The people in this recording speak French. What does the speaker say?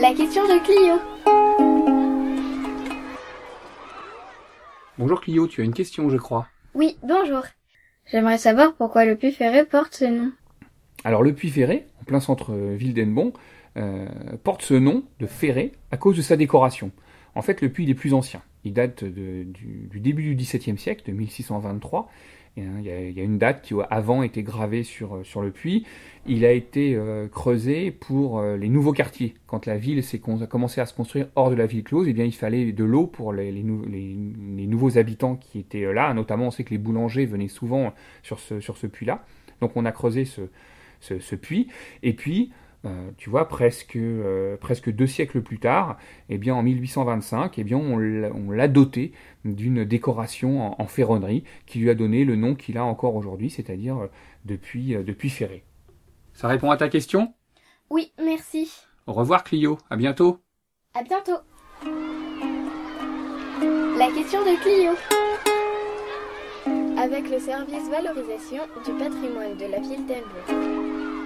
La question de Clio. Bonjour Clio, tu as une question, je crois. Oui, bonjour. J'aimerais savoir pourquoi le puits ferré porte ce nom. Alors le puits ferré, en plein centre-ville d'Ennebon, euh, porte ce nom de ferré à cause de sa décoration. En fait, le puits il est plus ancien. Il date du, début du XVIIe siècle, de 1623. Et, hein, Il y, a, une date qui avant était gravée sur, euh, sur le puits. Il a été euh, creusé pour euh, les nouveaux quartiers. Quand la ville a commencé à se construire hors de la ville close, eh bien, il fallait de l'eau pour les, les nou- les- les nouveaux habitants qui étaient là. Notamment, on sait que les boulangers venaient souvent sur ce, sur ce puits-là. Donc on a creusé ce, ce, ce puits. Et puis, euh, tu vois, presque, euh, presque deux siècles plus tard, eh bien, en 1825, eh bien, on l'a doté d'une décoration en, en ferronnerie qui lui a donné le nom qu'il a encore aujourd'hui, c'est-à-dire euh, depuis, euh, depuis Ferré. Ça répond à ta question? Oui, merci. Au revoir Clio, à bientôt À bientôt. La question de Clio. Avec le service valorisation du patrimoine de la ville d'Elbeuf.